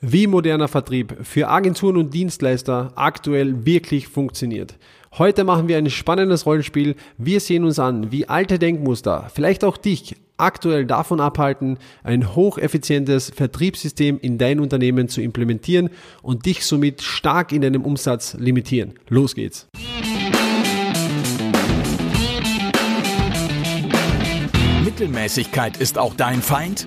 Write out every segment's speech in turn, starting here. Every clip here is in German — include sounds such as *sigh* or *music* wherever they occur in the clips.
wie moderner Vertrieb für Agenturen und Dienstleister aktuell wirklich funktioniert. Heute machen wir ein spannendes Rollenspiel. Wir sehen uns an, wie alte Denkmuster, vielleicht auch dich, aktuell davon abhalten, ein hocheffizientes Vertriebssystem in dein Unternehmen zu implementieren und dich somit stark in deinem Umsatz limitieren. Los geht's! Mittelmäßigkeit ist auch dein Feind?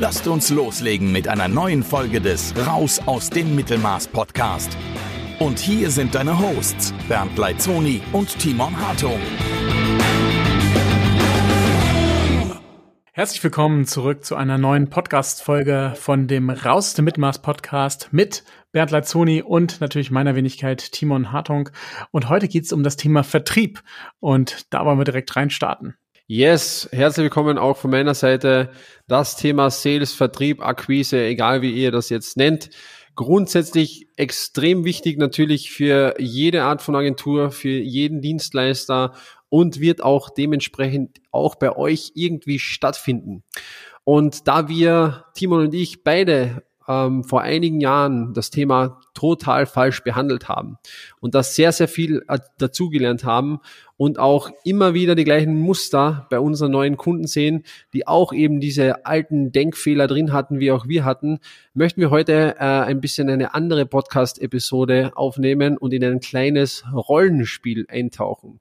Lasst uns loslegen mit einer neuen Folge des Raus aus dem Mittelmaß Podcast. Und hier sind deine Hosts Bernd Leitzoni und Timon Hartung. Herzlich willkommen zurück zu einer neuen Podcast-Folge von dem Raus aus dem Mittelmaß Podcast mit Bernd Leitzoni und natürlich meiner Wenigkeit Timon Hartung. Und heute geht es um das Thema Vertrieb und da wollen wir direkt reinstarten. Yes, herzlich willkommen auch von meiner Seite. Das Thema Sales, Vertrieb, Akquise, egal wie ihr das jetzt nennt. Grundsätzlich extrem wichtig natürlich für jede Art von Agentur, für jeden Dienstleister und wird auch dementsprechend auch bei euch irgendwie stattfinden. Und da wir, Timon und ich, beide ähm, vor einigen Jahren das Thema total falsch behandelt haben und das sehr, sehr viel äh, dazugelernt haben und auch immer wieder die gleichen Muster bei unseren neuen Kunden sehen, die auch eben diese alten Denkfehler drin hatten, wie auch wir hatten, möchten wir heute äh, ein bisschen eine andere Podcast-Episode aufnehmen und in ein kleines Rollenspiel eintauchen.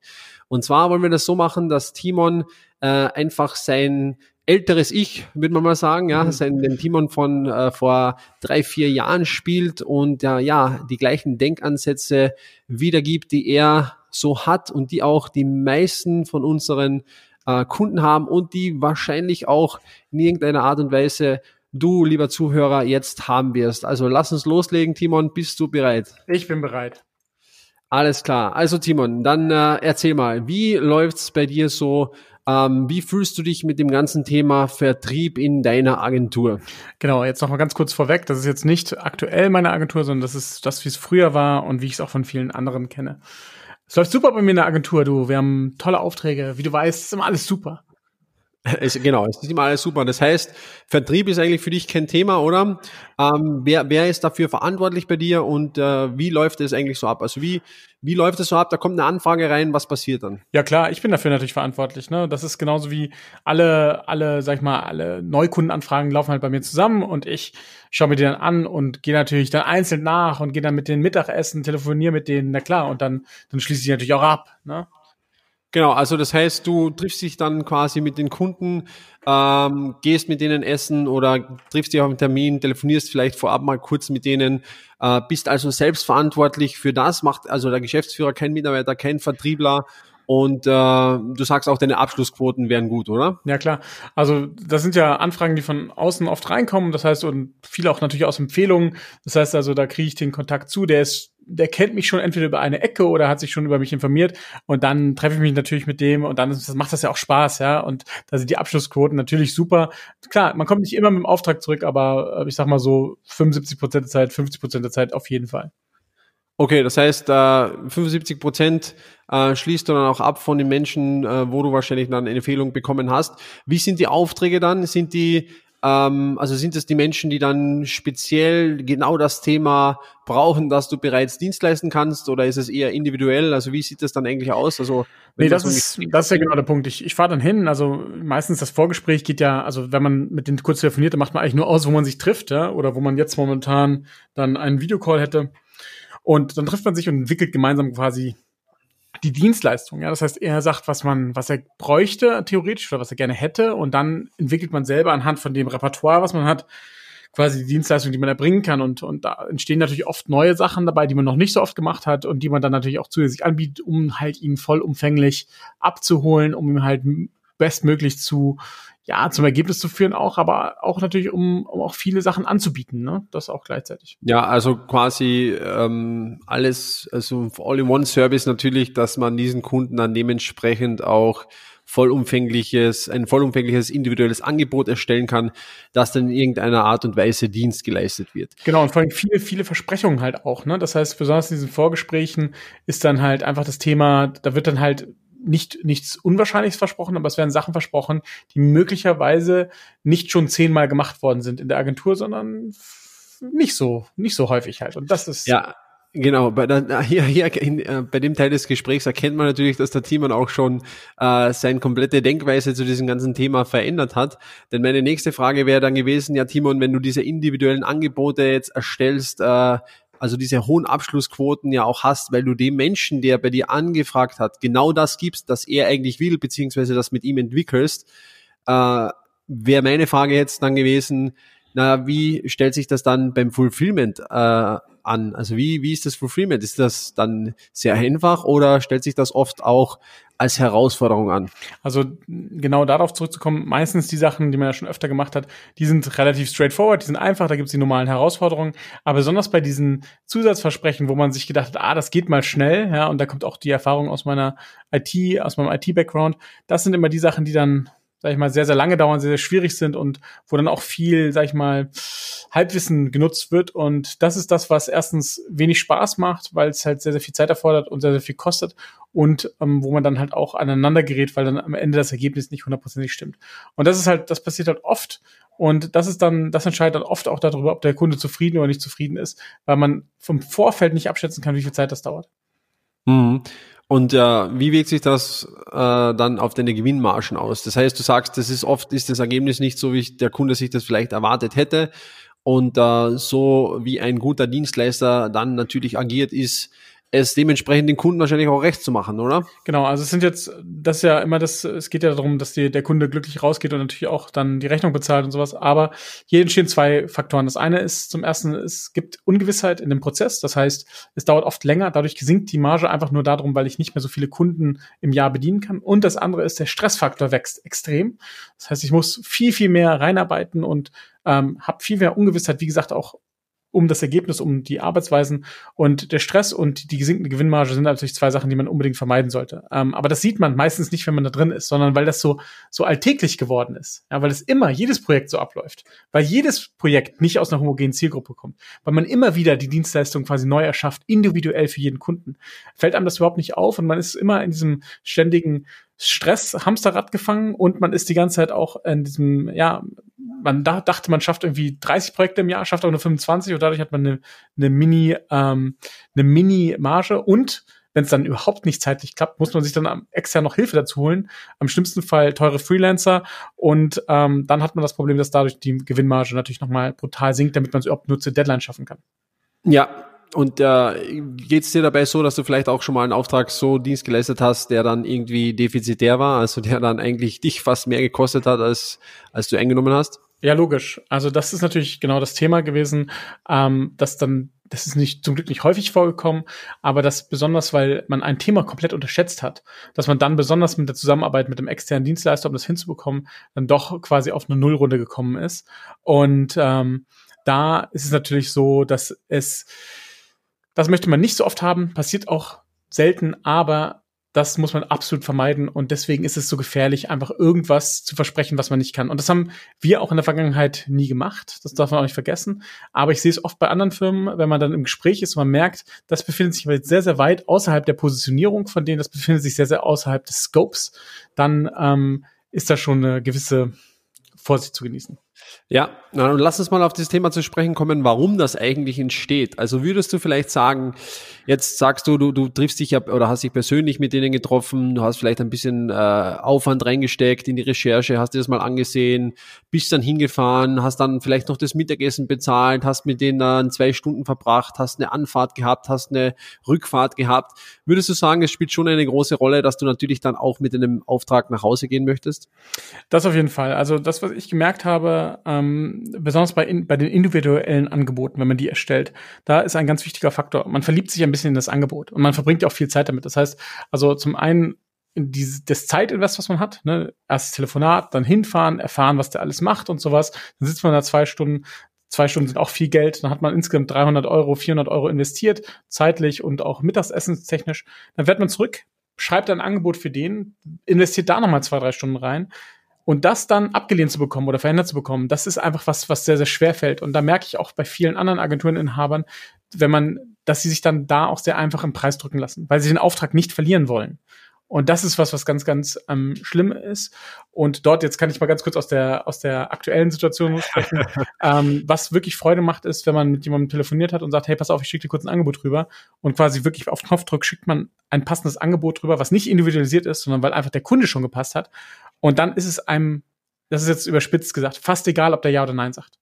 Und zwar wollen wir das so machen, dass Timon äh, einfach sein älteres Ich, würde man mal sagen, ja, mhm. sein, den Timon von äh, vor drei, vier Jahren spielt und äh, ja, die gleichen Denkansätze wiedergibt, die er so hat und die auch die meisten von unseren äh, Kunden haben und die wahrscheinlich auch in irgendeiner Art und Weise du, lieber Zuhörer, jetzt haben wirst. Also lass uns loslegen, Timon, bist du bereit? Ich bin bereit. Alles klar. Also Timon, dann äh, erzähl mal, wie läuft's bei dir so ähm, wie fühlst du dich mit dem ganzen Thema Vertrieb in deiner Agentur? Genau, jetzt noch mal ganz kurz vorweg. Das ist jetzt nicht aktuell meine Agentur, sondern das ist das, wie es früher war und wie ich es auch von vielen anderen kenne. Es läuft super bei mir in der Agentur, du. Wir haben tolle Aufträge. Wie du weißt, ist immer alles super. *laughs* Es, genau, es ist immer alles super. Das heißt, Vertrieb ist eigentlich für dich kein Thema, oder? Ähm, wer, wer ist dafür verantwortlich bei dir und äh, wie läuft es eigentlich so ab? Also wie, wie läuft es so ab? Da kommt eine Anfrage rein, was passiert dann? Ja klar, ich bin dafür natürlich verantwortlich. Ne? Das ist genauso wie alle, alle, sag ich mal, alle Neukundenanfragen laufen halt bei mir zusammen und ich schaue mir die dann an und gehe natürlich dann einzeln nach und gehe dann mit denen Mittagessen, telefoniere mit denen, na klar, und dann, dann schließe ich natürlich auch ab. Ne? Genau, also das heißt, du triffst dich dann quasi mit den Kunden, ähm, gehst mit denen essen oder triffst dich auf einen Termin, telefonierst vielleicht vorab mal kurz mit denen, äh, bist also selbst verantwortlich für das, macht also der Geschäftsführer, kein Mitarbeiter, kein Vertriebler und äh, du sagst auch, deine Abschlussquoten wären gut, oder? Ja, klar. Also das sind ja Anfragen, die von außen oft reinkommen. Das heißt, und viele auch natürlich aus Empfehlungen. Das heißt also, da kriege ich den Kontakt zu, der ist, der kennt mich schon entweder über eine Ecke oder hat sich schon über mich informiert. Und dann treffe ich mich natürlich mit dem und dann das macht das ja auch Spaß, ja. Und da sind die Abschlussquoten natürlich super. Klar, man kommt nicht immer mit dem Auftrag zurück, aber äh, ich sag mal so 75 Prozent der Zeit, 50 Prozent der Zeit auf jeden Fall. Okay, das heißt, äh, 75 Prozent äh, schließt du dann auch ab von den Menschen, äh, wo du wahrscheinlich dann eine Empfehlung bekommen hast. Wie sind die Aufträge dann? Sind die, also sind es die Menschen, die dann speziell genau das Thema brauchen, das du bereits Dienst leisten kannst, oder ist es eher individuell? Also wie sieht das dann eigentlich aus? Also nee, das ist, das ist ja genau der Punkt. Ich, ich fahre dann hin. Also meistens das Vorgespräch geht ja, also wenn man mit denen kurz telefoniert, dann macht man eigentlich nur aus, wo man sich trifft, ja, oder wo man jetzt momentan dann einen Videocall hätte. Und dann trifft man sich und entwickelt gemeinsam quasi die Dienstleistung. Ja, das heißt, er sagt, was man, was er bräuchte theoretisch oder was er gerne hätte, und dann entwickelt man selber anhand von dem Repertoire, was man hat, quasi die Dienstleistung, die man erbringen kann. Und, und da entstehen natürlich oft neue Sachen dabei, die man noch nicht so oft gemacht hat und die man dann natürlich auch zusätzlich anbietet, um halt ihn vollumfänglich abzuholen, um ihm halt bestmöglich zu ja, zum Ergebnis zu führen auch, aber auch natürlich, um, um auch viele Sachen anzubieten, ne? Das auch gleichzeitig. Ja, also quasi ähm, alles, also All-in-One-Service natürlich, dass man diesen Kunden dann dementsprechend auch vollumfängliches, ein vollumfängliches individuelles Angebot erstellen kann, das dann in irgendeiner Art und Weise Dienst geleistet wird. Genau, und vor allem viele, viele Versprechungen halt auch, ne? Das heißt, besonders in diesen Vorgesprächen ist dann halt einfach das Thema, da wird dann halt nicht nichts Unwahrscheinliches versprochen, aber es werden Sachen versprochen, die möglicherweise nicht schon zehnmal gemacht worden sind in der Agentur, sondern nicht so, nicht so häufig halt. Und das ist ja Genau, bei, der, hier, hier in, äh, bei dem Teil des Gesprächs erkennt man natürlich, dass der Timon auch schon äh, seine komplette Denkweise zu diesem ganzen Thema verändert hat. Denn meine nächste Frage wäre dann gewesen, ja Timon, wenn du diese individuellen Angebote jetzt erstellst, äh, also diese hohen Abschlussquoten ja auch hast, weil du dem Menschen, der bei dir angefragt hat, genau das gibst, das er eigentlich will, beziehungsweise das mit ihm entwickelst, äh, wäre meine Frage jetzt dann gewesen, na, wie stellt sich das dann beim Fulfillment äh, an? Also wie, wie ist das Fulfillment? Ist das dann sehr einfach oder stellt sich das oft auch als Herausforderung an? Also genau darauf zurückzukommen, meistens die Sachen, die man ja schon öfter gemacht hat, die sind relativ straightforward, die sind einfach, da gibt's die normalen Herausforderungen. Aber besonders bei diesen Zusatzversprechen, wo man sich gedacht hat, ah, das geht mal schnell, ja, und da kommt auch die Erfahrung aus meiner IT, aus meinem IT-Background, das sind immer die Sachen, die dann sag ich mal, sehr, sehr lange dauern, sehr, sehr schwierig sind und wo dann auch viel, sag ich mal, Halbwissen genutzt wird. Und das ist das, was erstens wenig Spaß macht, weil es halt sehr, sehr viel Zeit erfordert und sehr, sehr viel kostet und ähm, wo man dann halt auch aneinander gerät, weil dann am Ende das Ergebnis nicht hundertprozentig stimmt. Und das ist halt, das passiert halt oft. Und das ist dann, das entscheidet dann oft auch darüber, ob der Kunde zufrieden oder nicht zufrieden ist, weil man vom Vorfeld nicht abschätzen kann, wie viel Zeit das dauert. Mhm. Und äh, wie wirkt sich das äh, dann auf deine Gewinnmargen aus? Das heißt, du sagst, das ist oft ist das Ergebnis nicht so, wie der Kunde sich das vielleicht erwartet hätte. Und äh, so wie ein guter Dienstleister dann natürlich agiert, ist es dementsprechend den Kunden wahrscheinlich auch recht zu machen, oder? Genau, also es sind jetzt, das ist ja immer das, es geht ja darum, dass die, der Kunde glücklich rausgeht und natürlich auch dann die Rechnung bezahlt und sowas. Aber hier entstehen zwei Faktoren. Das eine ist zum ersten, es gibt Ungewissheit in dem Prozess. Das heißt, es dauert oft länger. Dadurch sinkt die Marge einfach nur darum, weil ich nicht mehr so viele Kunden im Jahr bedienen kann. Und das andere ist, der Stressfaktor wächst extrem. Das heißt, ich muss viel, viel mehr reinarbeiten und ähm, habe viel mehr Ungewissheit, wie gesagt, auch um das Ergebnis, um die Arbeitsweisen und der Stress und die gesinkende Gewinnmarge sind natürlich zwei Sachen, die man unbedingt vermeiden sollte. Ähm, aber das sieht man meistens nicht, wenn man da drin ist, sondern weil das so, so alltäglich geworden ist. Ja, weil es immer, jedes Projekt so abläuft. Weil jedes Projekt nicht aus einer homogenen Zielgruppe kommt. Weil man immer wieder die Dienstleistung quasi neu erschafft, individuell für jeden Kunden. Fällt einem das überhaupt nicht auf und man ist immer in diesem ständigen Stress, Hamsterrad gefangen und man ist die ganze Zeit auch in diesem, ja, man da, dachte, man schafft irgendwie 30 Projekte im Jahr, schafft aber nur 25 und dadurch hat man eine, eine Mini, ähm, eine Mini-Marge und wenn es dann überhaupt nicht zeitlich klappt, muss man sich dann extern noch Hilfe dazu holen. Am schlimmsten Fall teure Freelancer und ähm, dann hat man das Problem, dass dadurch die Gewinnmarge natürlich nochmal brutal sinkt, damit man es überhaupt nur zur Deadline schaffen kann. Ja, und äh, geht es dir dabei so, dass du vielleicht auch schon mal einen Auftrag so Dienst geleistet hast, der dann irgendwie defizitär war, also der dann eigentlich dich fast mehr gekostet hat, als, als du eingenommen hast? Ja, logisch. Also das ist natürlich genau das Thema gewesen, ähm, dass dann, das ist nicht zum Glück nicht häufig vorgekommen, aber das besonders, weil man ein Thema komplett unterschätzt hat, dass man dann besonders mit der Zusammenarbeit mit dem externen Dienstleister, um das hinzubekommen, dann doch quasi auf eine Nullrunde gekommen ist. Und ähm, da ist es natürlich so, dass es, das möchte man nicht so oft haben, passiert auch selten, aber das muss man absolut vermeiden und deswegen ist es so gefährlich, einfach irgendwas zu versprechen, was man nicht kann. Und das haben wir auch in der Vergangenheit nie gemacht. Das darf man auch nicht vergessen. Aber ich sehe es oft bei anderen Firmen, wenn man dann im Gespräch ist und man merkt, das befindet sich jetzt sehr, sehr weit außerhalb der Positionierung von denen, das befindet sich sehr, sehr außerhalb des Scopes, dann ähm, ist da schon eine gewisse Vorsicht zu genießen. Ja, na, und lass uns mal auf das Thema zu sprechen kommen, warum das eigentlich entsteht. Also würdest du vielleicht sagen, jetzt sagst du, du, du triffst dich ja oder hast dich persönlich mit denen getroffen, du hast vielleicht ein bisschen äh, Aufwand reingesteckt in die Recherche, hast dir das mal angesehen, bist dann hingefahren, hast dann vielleicht noch das Mittagessen bezahlt, hast mit denen dann zwei Stunden verbracht, hast eine Anfahrt gehabt, hast eine Rückfahrt gehabt. Würdest du sagen, es spielt schon eine große Rolle, dass du natürlich dann auch mit einem Auftrag nach Hause gehen möchtest? Das auf jeden Fall. Also das, was ich gemerkt habe, ähm, besonders bei, in, bei den individuellen Angeboten, wenn man die erstellt, da ist ein ganz wichtiger Faktor. Man verliebt sich ein bisschen in das Angebot und man verbringt ja auch viel Zeit damit. Das heißt, also zum einen in dieses, das Zeitinvest, was man hat, ne, erstes Telefonat, dann hinfahren, erfahren, was der alles macht und sowas. Dann sitzt man da zwei Stunden, zwei Stunden sind auch viel Geld, dann hat man insgesamt 300 Euro, 400 Euro investiert, zeitlich und auch mittagsessenstechnisch. Dann fährt man zurück, schreibt ein Angebot für den, investiert da nochmal zwei, drei Stunden rein. Und das dann abgelehnt zu bekommen oder verändert zu bekommen, das ist einfach was, was sehr, sehr schwer fällt. Und da merke ich auch bei vielen anderen Agentureninhabern, wenn man, dass sie sich dann da auch sehr einfach im Preis drücken lassen, weil sie den Auftrag nicht verlieren wollen. Und das ist was, was ganz, ganz ähm, schlimm ist. Und dort, jetzt kann ich mal ganz kurz aus der, aus der aktuellen Situation sprechen. *laughs* ähm, was wirklich Freude macht, ist, wenn man mit jemandem telefoniert hat und sagt, hey, pass auf, ich schicke dir kurz ein Angebot rüber. Und quasi wirklich auf Knopfdruck schickt man ein passendes Angebot rüber, was nicht individualisiert ist, sondern weil einfach der Kunde schon gepasst hat. Und dann ist es einem, das ist jetzt überspitzt gesagt, fast egal, ob der Ja oder Nein sagt.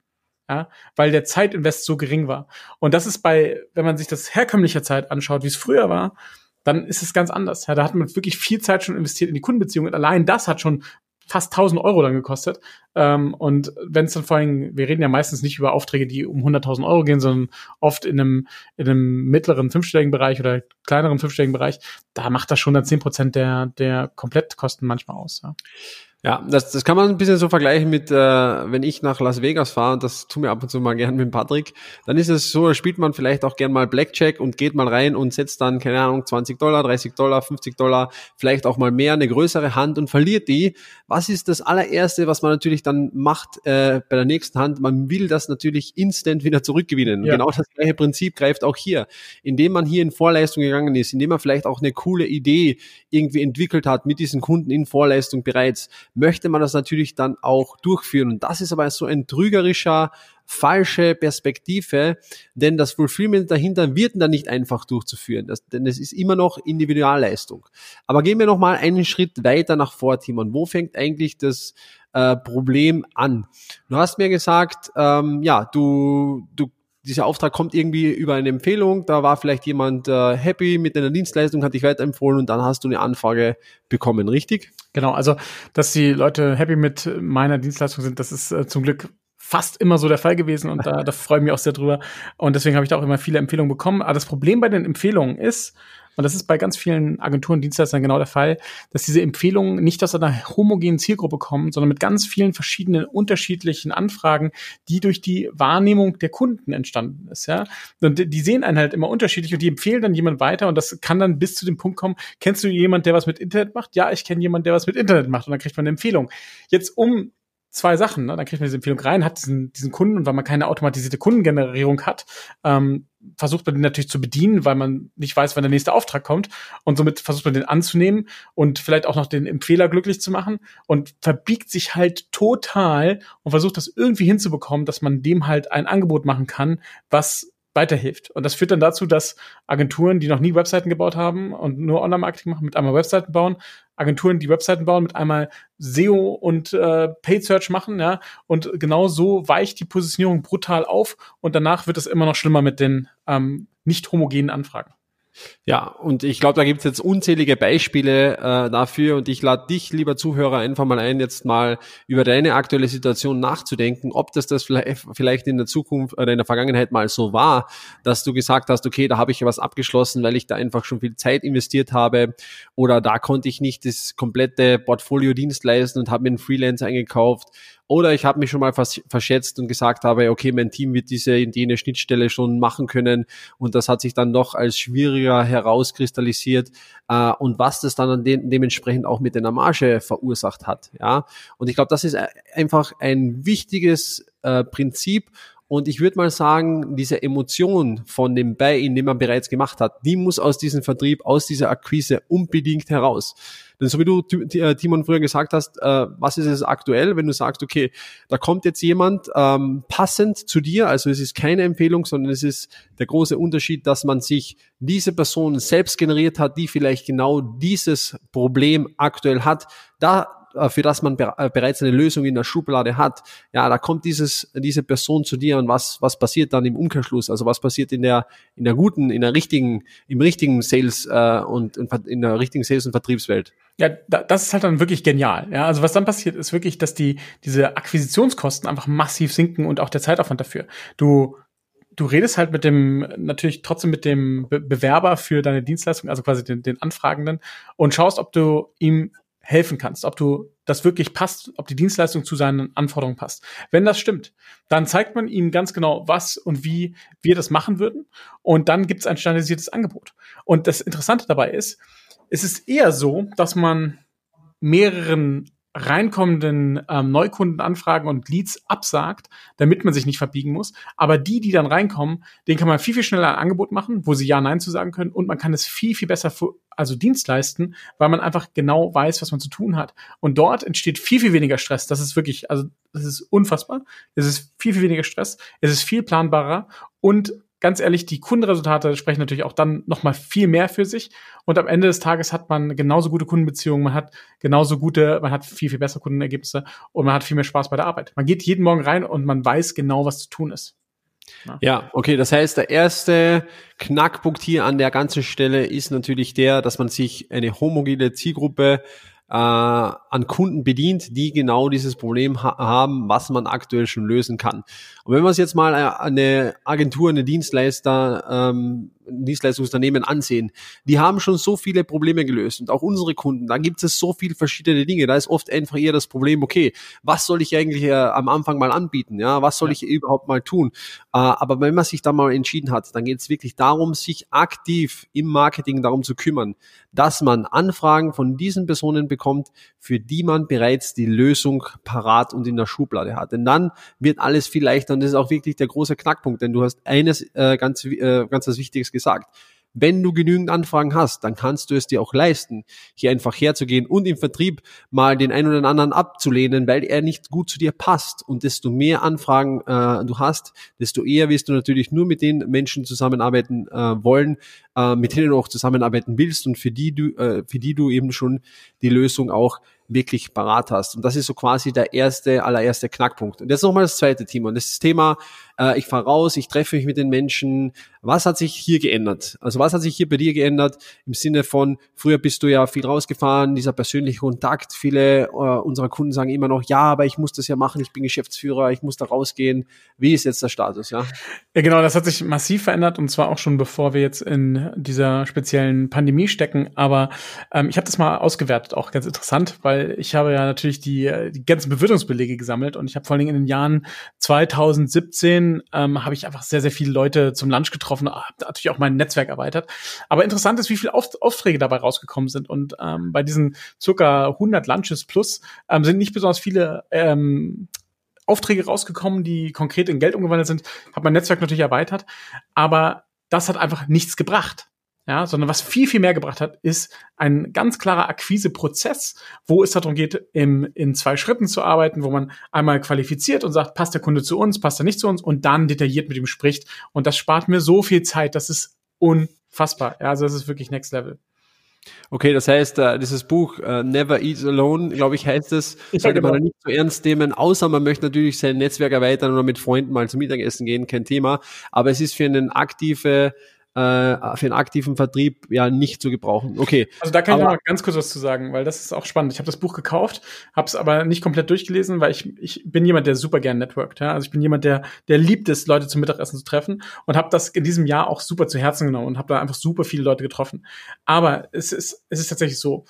Ja, weil der Zeitinvest so gering war. Und das ist bei, wenn man sich das herkömmlicher Zeit anschaut, wie es früher war, dann ist es ganz anders. Ja, da hat man wirklich viel Zeit schon investiert in die Kundenbeziehungen. Allein das hat schon fast 1000 Euro dann gekostet. Ähm, und wenn es dann vor allem, wir reden ja meistens nicht über Aufträge, die um 100.000 Euro gehen, sondern oft in einem, in einem mittleren fünfstelligen Bereich oder kleineren fünfstelligen Bereich, da macht das schon dann 10 Prozent der, der Komplettkosten manchmal aus. Ja. Ja, das, das kann man ein bisschen so vergleichen mit, äh, wenn ich nach Las Vegas fahre, und das tun wir ab und zu mal gern mit Patrick, dann ist es so, da spielt man vielleicht auch gern mal Blackjack und geht mal rein und setzt dann, keine Ahnung, 20 Dollar, 30 Dollar, 50 Dollar, vielleicht auch mal mehr, eine größere Hand und verliert die. Was ist das allererste, was man natürlich dann macht äh, bei der nächsten Hand? Man will das natürlich instant wieder zurückgewinnen. Ja. Genau das gleiche Prinzip greift auch hier. Indem man hier in Vorleistung gegangen ist, indem man vielleicht auch eine coole Idee irgendwie entwickelt hat mit diesen Kunden in Vorleistung bereits, möchte man das natürlich dann auch durchführen. Und das ist aber so ein trügerischer, falsche Perspektive, denn das Fulfillment dahinter wird dann nicht einfach durchzuführen, das, denn es ist immer noch Individualleistung. Aber gehen wir noch mal einen Schritt weiter nach vor, Timon. Wo fängt eigentlich das äh, Problem an? Du hast mir gesagt, ähm, ja, du, du dieser Auftrag kommt irgendwie über eine Empfehlung, da war vielleicht jemand äh, happy mit deiner Dienstleistung, hat dich weiterempfohlen und dann hast du eine Anfrage bekommen, richtig? Genau, also dass die Leute happy mit meiner Dienstleistung sind, das ist äh, zum Glück fast immer so der Fall gewesen und da, *laughs* da freue ich mich auch sehr drüber. Und deswegen habe ich da auch immer viele Empfehlungen bekommen. Aber das Problem bei den Empfehlungen ist, und das ist bei ganz vielen Agenturen, Dienstleistern genau der Fall, dass diese Empfehlungen nicht aus einer homogenen Zielgruppe kommen, sondern mit ganz vielen verschiedenen unterschiedlichen Anfragen, die durch die Wahrnehmung der Kunden entstanden ist, ja. Und die sehen einen halt immer unterschiedlich und die empfehlen dann jemand weiter und das kann dann bis zu dem Punkt kommen, kennst du jemand, der was mit Internet macht? Ja, ich kenne jemand, der was mit Internet macht und dann kriegt man eine Empfehlung. Jetzt um zwei Sachen. Ne? Dann kriegt man diese Empfehlung rein, hat diesen, diesen Kunden und weil man keine automatisierte Kundengenerierung hat, ähm, versucht man den natürlich zu bedienen, weil man nicht weiß, wann der nächste Auftrag kommt. Und somit versucht man den anzunehmen und vielleicht auch noch den Empfehler glücklich zu machen und verbiegt sich halt total und versucht das irgendwie hinzubekommen, dass man dem halt ein Angebot machen kann, was weiterhilft. Und das führt dann dazu, dass Agenturen, die noch nie Webseiten gebaut haben und nur Online-Marketing machen, mit einmal Webseiten bauen, Agenturen, die Webseiten bauen, mit einmal SEO und äh, Paid Search machen, ja, und genau so weicht die Positionierung brutal auf und danach wird es immer noch schlimmer mit den ähm, nicht homogenen Anfragen. Ja, und ich glaube, da gibt es jetzt unzählige Beispiele äh, dafür. Und ich lade dich, lieber Zuhörer, einfach mal ein, jetzt mal über deine aktuelle Situation nachzudenken, ob das das vielleicht in der Zukunft oder in der Vergangenheit mal so war, dass du gesagt hast, okay, da habe ich was abgeschlossen, weil ich da einfach schon viel Zeit investiert habe. Oder da konnte ich nicht das komplette Portfolio Dienst leisten und habe mir einen Freelancer eingekauft oder ich habe mich schon mal vers verschätzt und gesagt habe, okay, mein Team wird diese in jene Schnittstelle schon machen können und das hat sich dann doch als schwieriger herauskristallisiert äh, und was das dann de dementsprechend auch mit der Marge verursacht hat. Ja, und ich glaube, das ist e-, einfach ein wichtiges äh, Prinzip und ich würde mal sagen, diese Emotion von dem Buy-in, den man bereits gemacht hat, die muss aus diesem Vertrieb, aus dieser Akquise unbedingt heraus. Denn so wie du, äh, Timon, früher gesagt hast, äh, was ist es aktuell, wenn du sagst, okay, da kommt jetzt jemand ähm, passend zu dir, also es ist keine Empfehlung, sondern es ist der große Unterschied, dass man sich diese Person selbst generiert hat, die vielleicht genau dieses Problem aktuell hat. Da für das man äh, bereits eine Lösung in der Schublade hat, ja, da kommt dieses, diese Person zu dir und was, was passiert dann im Umkehrschluss? Also was passiert in der, in der guten, in der richtigen, im richtigen Sales äh, und in der richtigen Sales- und Vertriebswelt? Ja, das ist halt dann wirklich genial. Ja, also was dann passiert, ist wirklich, dass die, diese Akquisitionskosten einfach massiv sinken und auch der Zeitaufwand dafür. Du du redest halt mit dem, natürlich trotzdem mit dem Be Bewerber für deine Dienstleistung, also quasi den, den Anfragenden, und schaust, ob du ihm helfen kannst, ob du das wirklich passt, ob die Dienstleistung zu seinen Anforderungen passt. Wenn das stimmt, dann zeigt man ihm ganz genau, was und wie wir das machen würden. Und dann gibt es ein standardisiertes Angebot. Und das Interessante dabei ist, es ist eher so, dass man mehreren reinkommenden ähm, Neukundenanfragen und Leads absagt, damit man sich nicht verbiegen muss. Aber die, die dann reinkommen, denen kann man viel, viel schneller ein Angebot machen, wo sie Ja, Nein zu sagen können und man kann es viel, viel besser für, also Dienst leisten, weil man einfach genau weiß, was man zu tun hat. Und dort entsteht viel, viel weniger Stress. Das ist wirklich, also das ist unfassbar. Es ist viel, viel weniger Stress. Es ist viel planbarer und ganz ehrlich, die Kundenresultate sprechen natürlich auch dann noch mal viel mehr für sich. Und am Ende des Tages hat man genauso gute Kundenbeziehungen, man hat genauso gute, man hat viel, viel bessere Kundenergebnisse und man hat viel mehr Spaß bei der Arbeit. Man geht jeden Morgen rein und man weiß genau, was zu tun ist. Ja, okay, das heißt, der erste Knackpunkt hier an der ganzen Stelle ist natürlich der, dass man sich eine homogene Zielgruppe äh, an Kunden bedient, die genau dieses Problem ha haben, was man aktuell schon lösen kann. Und wenn wir uns jetzt mal äh, eine Agentur, eine Dienstleister ähm, Dienstleistungsunternehmen ansehen, die haben schon so viele Probleme gelöst und auch unsere Kunden, da gibt es so viele verschiedene Dinge. Da ist oft einfach eher das Problem, okay, was soll ich eigentlich äh, am Anfang mal anbieten? Ja, was soll ja. ich überhaupt mal tun? Äh, aber wenn man sich da mal entschieden hat, dann geht es wirklich darum, sich aktiv im Marketing darum zu kümmern, dass man Anfragen von diesen Personen bekommt, für die man bereits die Lösung parat und in der Schublade hat. Denn dann wird alles viel leichter und das ist auch wirklich der große Knackpunkt, denn du hast eines äh, ganz, äh, ganz was Wichtiges gesagt. Wenn du genügend Anfragen hast, dann kannst du es dir auch leisten, hier einfach herzugehen und im Vertrieb mal den einen oder anderen abzulehnen, weil er nicht gut zu dir passt. Und desto mehr Anfragen äh, du hast, desto eher wirst du natürlich nur mit den Menschen zusammenarbeiten äh, wollen, äh, mit denen du auch zusammenarbeiten willst und für die du, äh, für die du eben schon die Lösung auch wirklich parat hast. Und das ist so quasi der erste, allererste Knackpunkt. Und jetzt nochmal das zweite Thema. Und das Thema, äh, ich fahre raus, ich treffe mich mit den Menschen. Was hat sich hier geändert? Also was hat sich hier bei dir geändert im Sinne von, früher bist du ja viel rausgefahren, dieser persönliche Kontakt. Viele äh, unserer Kunden sagen immer noch, ja, aber ich muss das ja machen, ich bin Geschäftsführer, ich muss da rausgehen. Wie ist jetzt der Status, ja? Ja, genau, das hat sich massiv verändert und zwar auch schon bevor wir jetzt in dieser speziellen Pandemie stecken. Aber ähm, ich habe das mal ausgewertet, auch ganz interessant, weil ich habe ja natürlich die, die ganzen Bewirtungsbelege gesammelt und ich habe vor allen Dingen in den Jahren 2017 ähm, habe ich einfach sehr, sehr viele Leute zum Lunch getroffen, habe natürlich auch mein Netzwerk erweitert. Aber interessant ist, wie viele Aufträge dabei rausgekommen sind. Und ähm, bei diesen circa 100 Lunches plus ähm, sind nicht besonders viele ähm, Aufträge rausgekommen, die konkret in Geld umgewandelt sind. Habe mein Netzwerk natürlich erweitert, aber das hat einfach nichts gebracht. Ja, sondern was viel, viel mehr gebracht hat, ist ein ganz klarer Akquiseprozess, wo es darum geht, im, in zwei Schritten zu arbeiten, wo man einmal qualifiziert und sagt, passt der Kunde zu uns, passt er nicht zu uns und dann detailliert mit ihm spricht. Und das spart mir so viel Zeit, das ist unfassbar. Ja, also das ist wirklich Next Level. Okay, das heißt, äh, dieses Buch äh, Never Eat Alone, glaube ich, heißt es, sollte man genau. nicht so ernst nehmen, außer man möchte natürlich sein Netzwerk erweitern oder mit Freunden mal zum Mittagessen gehen, kein Thema. Aber es ist für einen aktive für einen aktiven Vertrieb ja nicht zu gebrauchen. Okay. Also da kann aber, ich noch mal ganz kurz was zu sagen, weil das ist auch spannend. Ich habe das Buch gekauft, habe es aber nicht komplett durchgelesen, weil ich, ich bin jemand, der super gern networkt. Ja? Also ich bin jemand, der, der liebt es, Leute zum Mittagessen zu treffen und habe das in diesem Jahr auch super zu Herzen genommen und habe da einfach super viele Leute getroffen. Aber es ist, es ist tatsächlich so,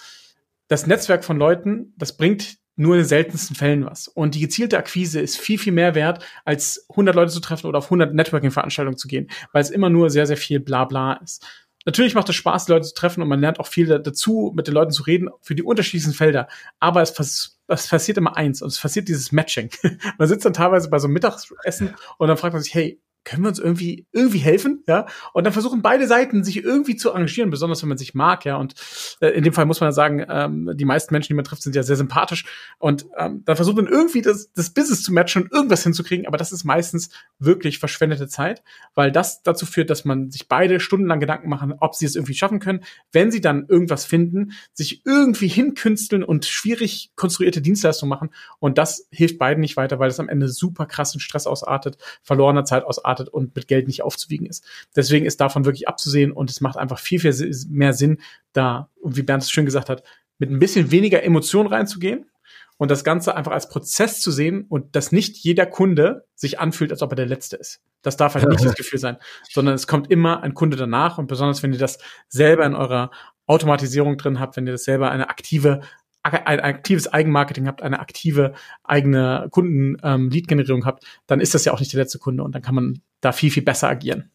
das Netzwerk von Leuten, das bringt nur in den seltensten Fällen was. Und die gezielte Akquise ist viel, viel mehr wert, als 100 Leute zu treffen oder auf 100 Networking-Veranstaltungen zu gehen, weil es immer nur sehr, sehr viel Blabla ist. Natürlich macht es Spaß, Leute zu treffen und man lernt auch viel dazu, mit den Leuten zu reden für die unterschiedlichsten Felder. Aber es, es passiert immer eins und es passiert dieses Matching. *laughs* man sitzt dann teilweise bei so einem Mittagessen und dann fragt man sich, hey, können wir uns irgendwie, irgendwie helfen, ja? Und dann versuchen beide Seiten, sich irgendwie zu engagieren, besonders wenn man sich mag, ja. Und äh, in dem Fall muss man ja sagen, ähm, die meisten Menschen, die man trifft, sind ja sehr sympathisch. Und ähm, dann versucht man irgendwie das, das Business zu matchen und irgendwas hinzukriegen, aber das ist meistens wirklich verschwendete Zeit, weil das dazu führt, dass man sich beide stundenlang Gedanken machen, ob sie es irgendwie schaffen können. Wenn sie dann irgendwas finden, sich irgendwie hinkünsteln und schwierig konstruierte Dienstleistungen machen. Und das hilft beiden nicht weiter, weil es am Ende super krassen Stress ausartet, verlorener Zeit ausartet erwartet und mit Geld nicht aufzuwiegen ist. Deswegen ist davon wirklich abzusehen und es macht einfach viel, viel mehr Sinn, da, wie Bernd es schön gesagt hat, mit ein bisschen weniger Emotion reinzugehen und das Ganze einfach als Prozess zu sehen und dass nicht jeder Kunde sich anfühlt, als ob er der Letzte ist. Das darf halt nicht *laughs* das Gefühl sein, sondern es kommt immer ein Kunde danach und besonders wenn ihr das selber in eurer Automatisierung drin habt, wenn ihr das selber eine aktive ein aktives Eigenmarketing habt, eine aktive eigene Kunden-Lead-Generierung ähm, habt, dann ist das ja auch nicht der letzte Kunde und dann kann man da viel, viel besser agieren.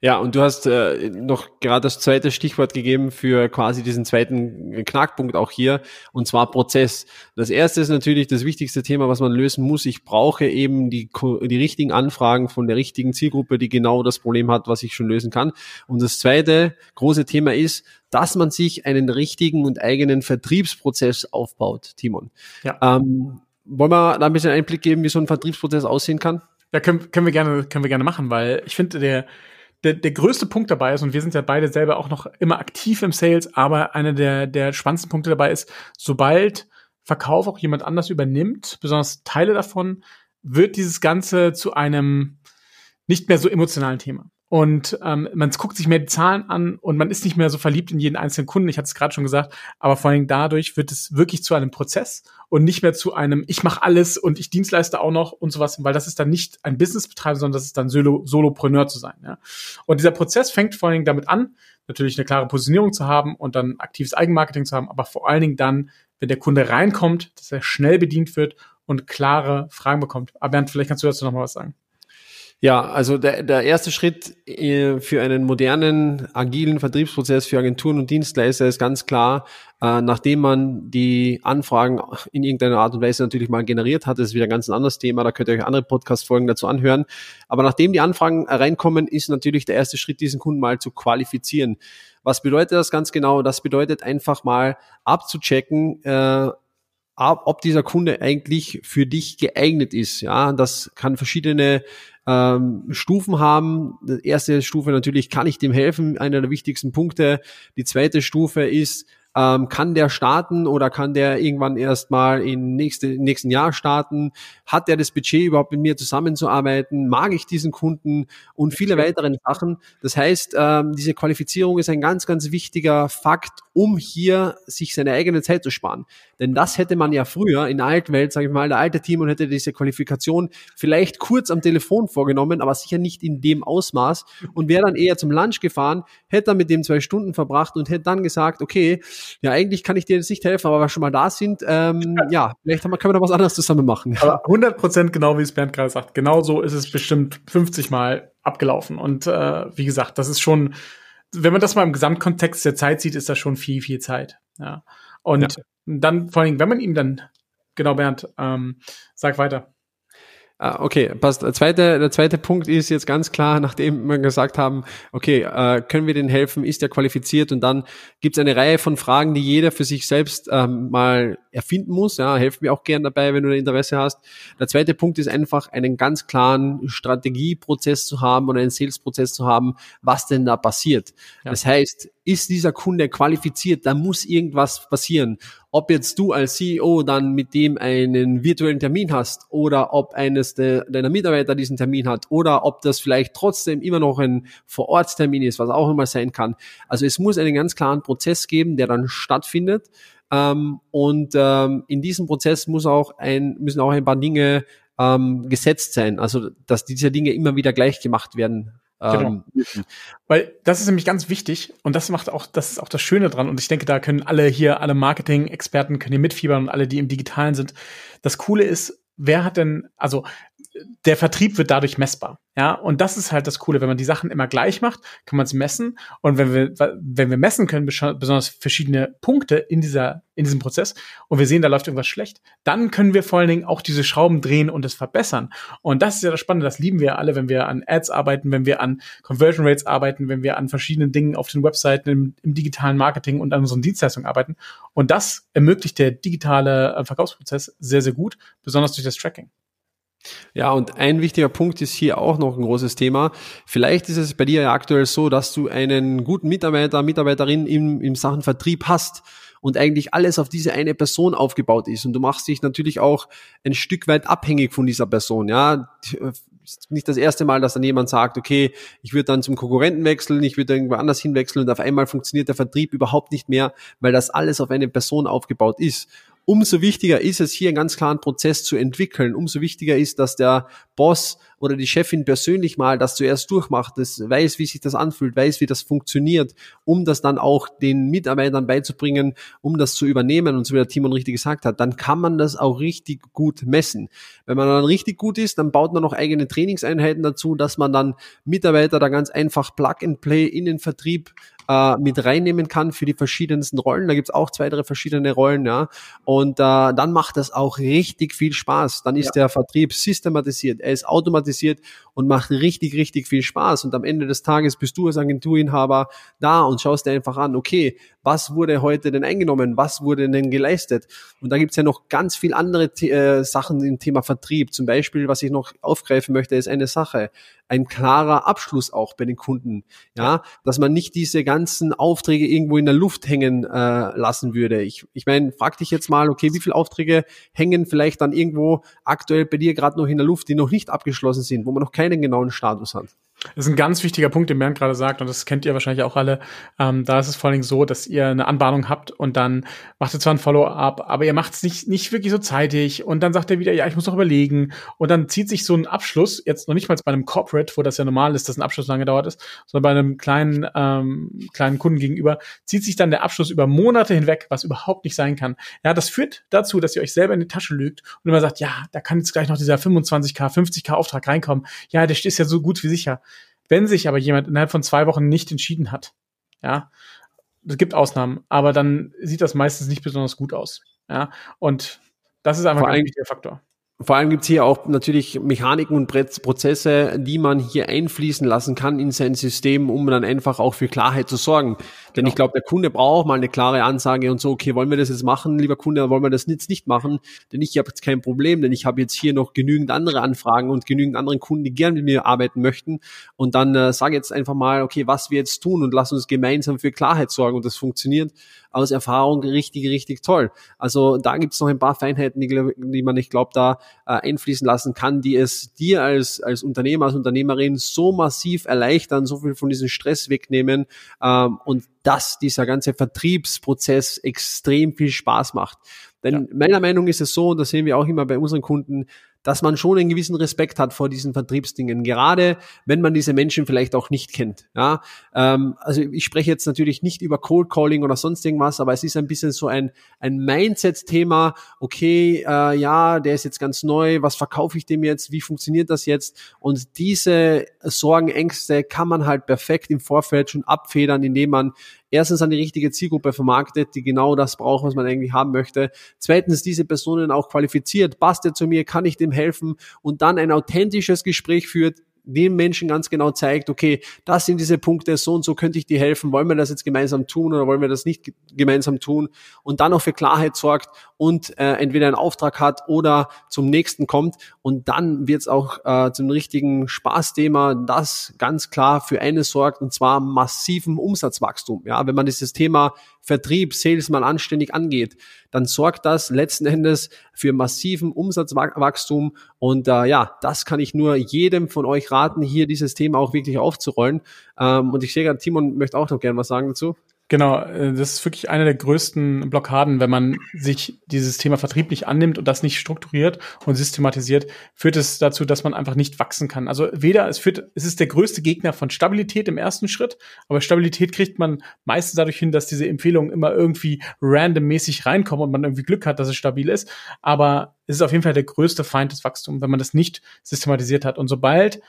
Ja, und du hast äh, noch gerade das zweite Stichwort gegeben für quasi diesen zweiten Knackpunkt auch hier, und zwar Prozess. Das erste ist natürlich das wichtigste Thema, was man lösen muss. Ich brauche eben die, die richtigen Anfragen von der richtigen Zielgruppe, die genau das Problem hat, was ich schon lösen kann. Und das zweite große Thema ist, dass man sich einen richtigen und eigenen Vertriebsprozess aufbaut, Timon. Ja. Ähm, wollen wir da ein bisschen Einblick geben, wie so ein Vertriebsprozess aussehen kann? Ja, können, können wir gerne, können wir gerne machen, weil ich finde, der, der, der größte Punkt dabei ist, und wir sind ja beide selber auch noch immer aktiv im Sales, aber einer der, der spannendsten Punkte dabei ist, sobald Verkauf auch jemand anders übernimmt, besonders Teile davon, wird dieses Ganze zu einem nicht mehr so emotionalen Thema. Und ähm, man guckt sich mehr die Zahlen an und man ist nicht mehr so verliebt in jeden einzelnen Kunden. Ich hatte es gerade schon gesagt, aber vor allem dadurch wird es wirklich zu einem Prozess und nicht mehr zu einem Ich mache alles und ich Dienstleister auch noch und sowas, weil das ist dann nicht ein Businessbetreiber, sondern das ist dann Solo Solopreneur zu sein. Ja? Und dieser Prozess fängt vor allen Dingen damit an, natürlich eine klare Positionierung zu haben und dann aktives Eigenmarketing zu haben, aber vor allen Dingen dann, wenn der Kunde reinkommt, dass er schnell bedient wird und klare Fragen bekommt. Aber Bernd, vielleicht kannst du dazu noch mal was sagen. Ja, also der, der erste Schritt äh, für einen modernen, agilen Vertriebsprozess für Agenturen und Dienstleister ist ganz klar, äh, nachdem man die Anfragen in irgendeiner Art und Weise natürlich mal generiert hat, das ist wieder ein ganz anderes Thema, da könnt ihr euch andere Podcast-Folgen dazu anhören. Aber nachdem die Anfragen reinkommen, ist natürlich der erste Schritt, diesen Kunden mal zu qualifizieren. Was bedeutet das ganz genau? Das bedeutet einfach mal abzuchecken, äh, ob dieser Kunde eigentlich für dich geeignet ist. Ja, das kann verschiedene ähm, Stufen haben. Die erste Stufe natürlich, kann ich dem helfen? Einer der wichtigsten Punkte. Die zweite Stufe ist, ähm, kann der starten oder kann der irgendwann erst mal im nächste, nächsten Jahr starten? Hat der das Budget überhaupt mit mir zusammenzuarbeiten? Mag ich diesen Kunden? Und viele weitere Sachen. Das heißt, ähm, diese Qualifizierung ist ein ganz, ganz wichtiger Fakt, um hier sich seine eigene Zeit zu sparen. Denn das hätte man ja früher in der alten Welt, sage ich mal, der alte Team und hätte diese Qualifikation vielleicht kurz am Telefon vorgenommen, aber sicher nicht in dem Ausmaß und wäre dann eher zum Lunch gefahren, hätte dann mit dem zwei Stunden verbracht und hätte dann gesagt, okay, ja, eigentlich kann ich dir jetzt nicht helfen, aber wir schon mal da sind, ähm, ja, vielleicht haben können wir noch was anderes zusammen machen. Aber 100 Prozent genau, wie es Bernd gerade sagt. Genau so ist es bestimmt 50 Mal abgelaufen. Und äh, wie gesagt, das ist schon, wenn man das mal im Gesamtkontext der Zeit sieht, ist das schon viel, viel Zeit. Ja. Und ja. dann vor allem, wenn man ihm dann, genau Bernd, ähm, sag weiter. Ah, okay, passt. Der zweite, der zweite Punkt ist jetzt ganz klar, nachdem wir gesagt haben, okay, äh, können wir denen helfen, ist er qualifiziert und dann gibt es eine Reihe von Fragen, die jeder für sich selbst ähm, mal erfinden muss. Ja, helf mir auch gern dabei, wenn du Interesse hast. Der zweite Punkt ist einfach, einen ganz klaren Strategieprozess zu haben und einen Salesprozess zu haben, was denn da passiert. Ja. Das heißt, ist dieser Kunde qualifiziert, da muss irgendwas passieren. Ob jetzt du als CEO dann mit dem einen virtuellen Termin hast oder ob eines de, deiner Mitarbeiter diesen Termin hat oder ob das vielleicht trotzdem immer noch ein Vorortstermin ist, was auch immer sein kann. Also es muss einen ganz klaren Prozess geben, der dann stattfindet. Ähm, und ähm, in diesem Prozess muss auch ein, müssen auch ein paar Dinge ähm, gesetzt sein. Also dass diese Dinge immer wieder gleich gemacht werden Genau. Ähm, Weil das ist nämlich ganz wichtig und das macht auch, das ist auch das Schöne dran. Und ich denke, da können alle hier, alle Marketing-Experten können hier mitfiebern und alle, die im Digitalen sind. Das Coole ist, wer hat denn, also der Vertrieb wird dadurch messbar. Ja, und das ist halt das Coole. Wenn man die Sachen immer gleich macht, kann man es messen. Und wenn wir, wenn wir messen können, besonders verschiedene Punkte in dieser, in diesem Prozess, und wir sehen, da läuft irgendwas schlecht, dann können wir vor allen Dingen auch diese Schrauben drehen und es verbessern. Und das ist ja das Spannende. Das lieben wir alle, wenn wir an Ads arbeiten, wenn wir an Conversion Rates arbeiten, wenn wir an verschiedenen Dingen auf den Webseiten, im, im digitalen Marketing und an unseren Dienstleistungen arbeiten. Und das ermöglicht der digitale äh, Verkaufsprozess sehr, sehr gut, besonders durch das Tracking. Ja, und ein wichtiger Punkt ist hier auch noch ein großes Thema. Vielleicht ist es bei dir ja aktuell so, dass du einen guten Mitarbeiter, Mitarbeiterin im, im Sachen Vertrieb hast und eigentlich alles auf diese eine Person aufgebaut ist. Und du machst dich natürlich auch ein Stück weit abhängig von dieser Person. Ja, nicht das erste Mal, dass dann jemand sagt, okay, ich würde dann zum Konkurrenten wechseln, ich würde irgendwo anders hinwechseln und auf einmal funktioniert der Vertrieb überhaupt nicht mehr, weil das alles auf eine Person aufgebaut ist. Umso wichtiger ist es, hier einen ganz klaren Prozess zu entwickeln. Umso wichtiger ist, dass der Boss oder die Chefin persönlich mal das zuerst durchmacht, das weiß, wie sich das anfühlt, weiß, wie das funktioniert, um das dann auch den Mitarbeitern beizubringen, um das zu übernehmen. Und so wie der Timon richtig gesagt hat, dann kann man das auch richtig gut messen. Wenn man dann richtig gut ist, dann baut man noch eigene Trainingseinheiten dazu, dass man dann Mitarbeiter da ganz einfach Plug and Play in den Vertrieb äh, mit reinnehmen kann für die verschiedensten Rollen. Da gibt's auch zwei, drei verschiedene Rollen, ja. Und äh, dann macht das auch richtig viel Spaß. Dann ist ja. der Vertrieb systematisiert, er ist automatisiert und macht richtig, richtig viel Spaß. Und am Ende des Tages bist du als Agenturinhaber da und schaust dir einfach an, okay, was wurde heute denn eingenommen, was wurde denn geleistet? Und da gibt's ja noch ganz viel andere äh, Sachen im Thema Vertrieb. Zum Beispiel, was ich noch aufgreifen möchte, ist eine Sache ein klarer Abschluss auch bei den Kunden. Ja, dass man nicht diese ganzen Aufträge irgendwo in der Luft hängen äh, lassen würde. Ich, ich meine, frag dich jetzt mal, okay, wie viele Aufträge hängen vielleicht dann irgendwo aktuell bei dir gerade noch in der Luft, die noch nicht abgeschlossen sind, wo man noch keinen genauen Status hat? Das ist ein ganz wichtiger Punkt, den Bernd gerade sagt, und das kennt ihr wahrscheinlich auch alle. Ähm, da ist es vor allen Dingen so, dass ihr eine Anbahnung habt und dann macht ihr zwar ein Follow-up, aber ihr macht es nicht, nicht wirklich so zeitig und dann sagt er wieder, ja, ich muss noch überlegen. Und dann zieht sich so ein Abschluss, jetzt noch nicht mal bei einem Corporate, wo das ja normal ist, dass ein Abschluss lange dauert ist, sondern bei einem kleinen, ähm, kleinen Kunden gegenüber, zieht sich dann der Abschluss über Monate hinweg, was überhaupt nicht sein kann. Ja, das führt dazu, dass ihr euch selber in die Tasche lügt und immer sagt, ja, da kann jetzt gleich noch dieser 25k, 50k Auftrag reinkommen. Ja, der ist ja so gut wie sicher. Wenn sich aber jemand innerhalb von zwei Wochen nicht entschieden hat, ja, es gibt Ausnahmen, aber dann sieht das meistens nicht besonders gut aus. Ja, und das ist einfach ein wichtiger Faktor. Vor allem gibt's hier auch natürlich Mechaniken und Prozesse, die man hier einfließen lassen kann in sein System, um dann einfach auch für Klarheit zu sorgen. Denn genau. ich glaube, der Kunde braucht mal eine klare Ansage und so, okay, wollen wir das jetzt machen, lieber Kunde, wollen wir das jetzt nicht machen? Denn ich habe jetzt kein Problem, denn ich habe jetzt hier noch genügend andere Anfragen und genügend andere Kunden, die gerne mit mir arbeiten möchten. Und dann äh, sage jetzt einfach mal, okay, was wir jetzt tun und lass uns gemeinsam für Klarheit sorgen. Und das funktioniert aus Erfahrung richtig, richtig toll. Also da gibt's noch ein paar Feinheiten, die, die man, ich glaube, da äh, einfließen lassen kann, die es dir als, als Unternehmer, als Unternehmerin so massiv erleichtern, so viel von diesem Stress wegnehmen ähm, und dass dieser ganze Vertriebsprozess extrem viel Spaß macht. Denn ja. meiner Meinung ist es so, und das sehen wir auch immer bei unseren Kunden, dass man schon einen gewissen Respekt hat vor diesen Vertriebsdingen, gerade wenn man diese Menschen vielleicht auch nicht kennt. Ja, ähm, also ich spreche jetzt natürlich nicht über Cold Calling oder sonst irgendwas, aber es ist ein bisschen so ein ein Mindset-Thema. Okay, äh, ja, der ist jetzt ganz neu. Was verkaufe ich dem jetzt? Wie funktioniert das jetzt? Und diese Sorgen, Ängste kann man halt perfekt im Vorfeld schon abfedern, indem man erstens an die richtige Zielgruppe vermarktet, die genau das braucht, was man eigentlich haben möchte. Zweitens, diese Personen auch qualifiziert. Passt er zu mir? Kann ich dem helfen? Und dann ein authentisches Gespräch führt, dem Menschen ganz genau zeigt, okay, das sind diese Punkte, so und so könnte ich dir helfen, wollen wir das jetzt gemeinsam tun oder wollen wir das nicht gemeinsam tun und dann auch für Klarheit sorgt und äh, entweder einen Auftrag hat oder zum nächsten kommt und dann wird es auch äh, zum richtigen Spaßthema, das ganz klar für eines sorgt und zwar massiven Umsatzwachstum. Ja, wenn man dieses Thema Vertrieb, Sales mal anständig angeht, dann sorgt das letzten Endes für massiven Umsatzwachstum. Und äh, ja, das kann ich nur jedem von euch raten, hier dieses Thema auch wirklich aufzurollen. Ähm, und ich sehe gerade, Timon möchte auch noch gerne was sagen dazu. Genau, äh, das ist wirklich eine der größten Blockaden, wenn man sich dieses Thema Vertrieb nicht annimmt und das nicht strukturiert und systematisiert, führt es dazu, dass man einfach nicht wachsen kann. Also weder, es führt, es ist der größte Gegner von Stabilität im ersten Schritt, aber Stabilität kriegt man meistens dadurch hin, dass diese Empfehlungen immer irgendwie randommäßig reinkommen und man irgendwie Glück hat, dass es stabil ist. Aber es ist auf jeden Fall der größte Feind des Wachstums, wenn man das nicht systematisiert hat. Und sobald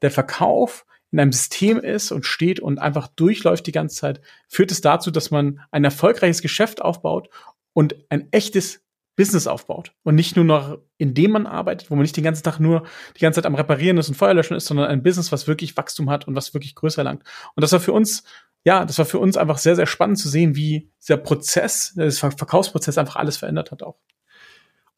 der Verkauf in einem System ist und steht und einfach durchläuft die ganze Zeit, führt es dazu, dass man ein erfolgreiches Geschäft aufbaut und ein echtes Business aufbaut und nicht nur noch, indem man arbeitet, wo man nicht den ganzen Tag nur die ganze Zeit am Reparieren ist und Feuerlöschen ist, sondern ein Business, was wirklich Wachstum hat und was wirklich größer langt. Und das war für uns, ja, das war für uns einfach sehr, sehr spannend zu sehen, wie dieser Prozess, der Verkaufsprozess einfach alles verändert hat auch.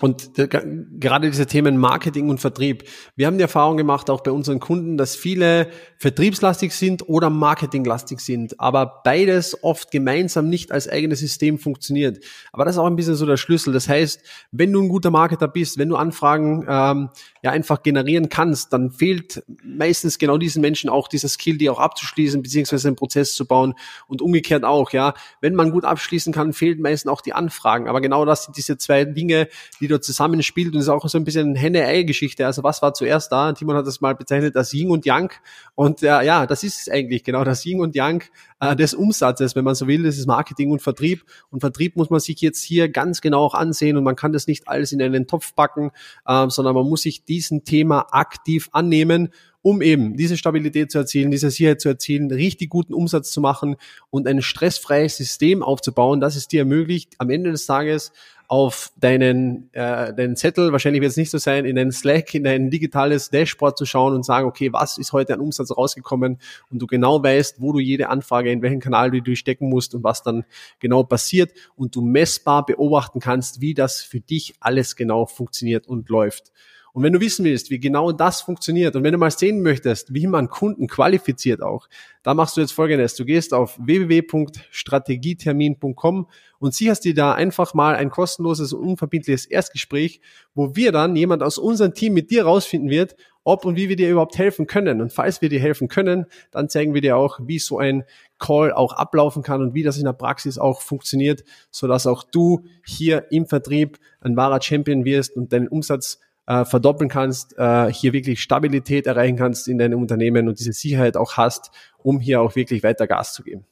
Und gerade diese Themen Marketing und Vertrieb. Wir haben die Erfahrung gemacht, auch bei unseren Kunden, dass viele vertriebslastig sind oder marketinglastig sind, aber beides oft gemeinsam nicht als eigenes System funktioniert. Aber das ist auch ein bisschen so der Schlüssel. Das heißt, wenn du ein guter Marketer bist, wenn du Anfragen ähm, ja einfach generieren kannst, dann fehlt meistens genau diesen Menschen auch dieser Skill, die auch abzuschließen, beziehungsweise einen Prozess zu bauen und umgekehrt auch, ja. Wenn man gut abschließen kann, fehlt meistens auch die Anfragen. Aber genau das sind diese zwei Dinge, die dort zusammenspielt und ist auch so ein bisschen Henne-Ei-Geschichte. Also was war zuerst da? Timon hat das mal bezeichnet als Ying und Yang und äh, ja, das ist es eigentlich genau, das Ying und Yang äh, des Umsatzes, wenn man so will, das ist Marketing und Vertrieb und Vertrieb muss man sich jetzt hier ganz genau auch ansehen und man kann das nicht alles in einen Topf packen, äh, sondern man muss sich diesen Thema aktiv annehmen um eben diese Stabilität zu erzielen, diese Sicherheit zu erzielen, richtig guten Umsatz zu machen und ein stressfreies System aufzubauen, das es dir ermöglicht, am Ende des Tages auf deinen, äh, deinen Zettel, wahrscheinlich wird es nicht so sein, in einen Slack, in ein digitales Dashboard zu schauen und sagen, okay, was ist heute an Umsatz rausgekommen und du genau weißt, wo du jede Anfrage, in welchen Kanal du durchstecken musst und was dann genau passiert und du messbar beobachten kannst, wie das für dich alles genau funktioniert und läuft. Und wenn du wissen willst, wie genau das funktioniert und wenn du mal sehen möchtest, wie man Kunden qualifiziert auch, da machst du jetzt Folgendes. Du gehst auf www.strategietermin.com und sicherst dir da einfach mal ein kostenloses und unverbindliches Erstgespräch, wo wir dann jemand aus unserem Team mit dir rausfinden wird, ob und wie wir dir überhaupt helfen können. Und falls wir dir helfen können, dann zeigen wir dir auch, wie so ein Call auch ablaufen kann und wie das in der Praxis auch funktioniert, sodass auch du hier im Vertrieb ein wahrer Champion wirst und deinen Umsatz äh, verdoppeln kannst, äh, hier wirklich Stabilität erreichen kannst in deinem Unternehmen und diese Sicherheit auch hast, um hier auch wirklich weiter Gas zu geben.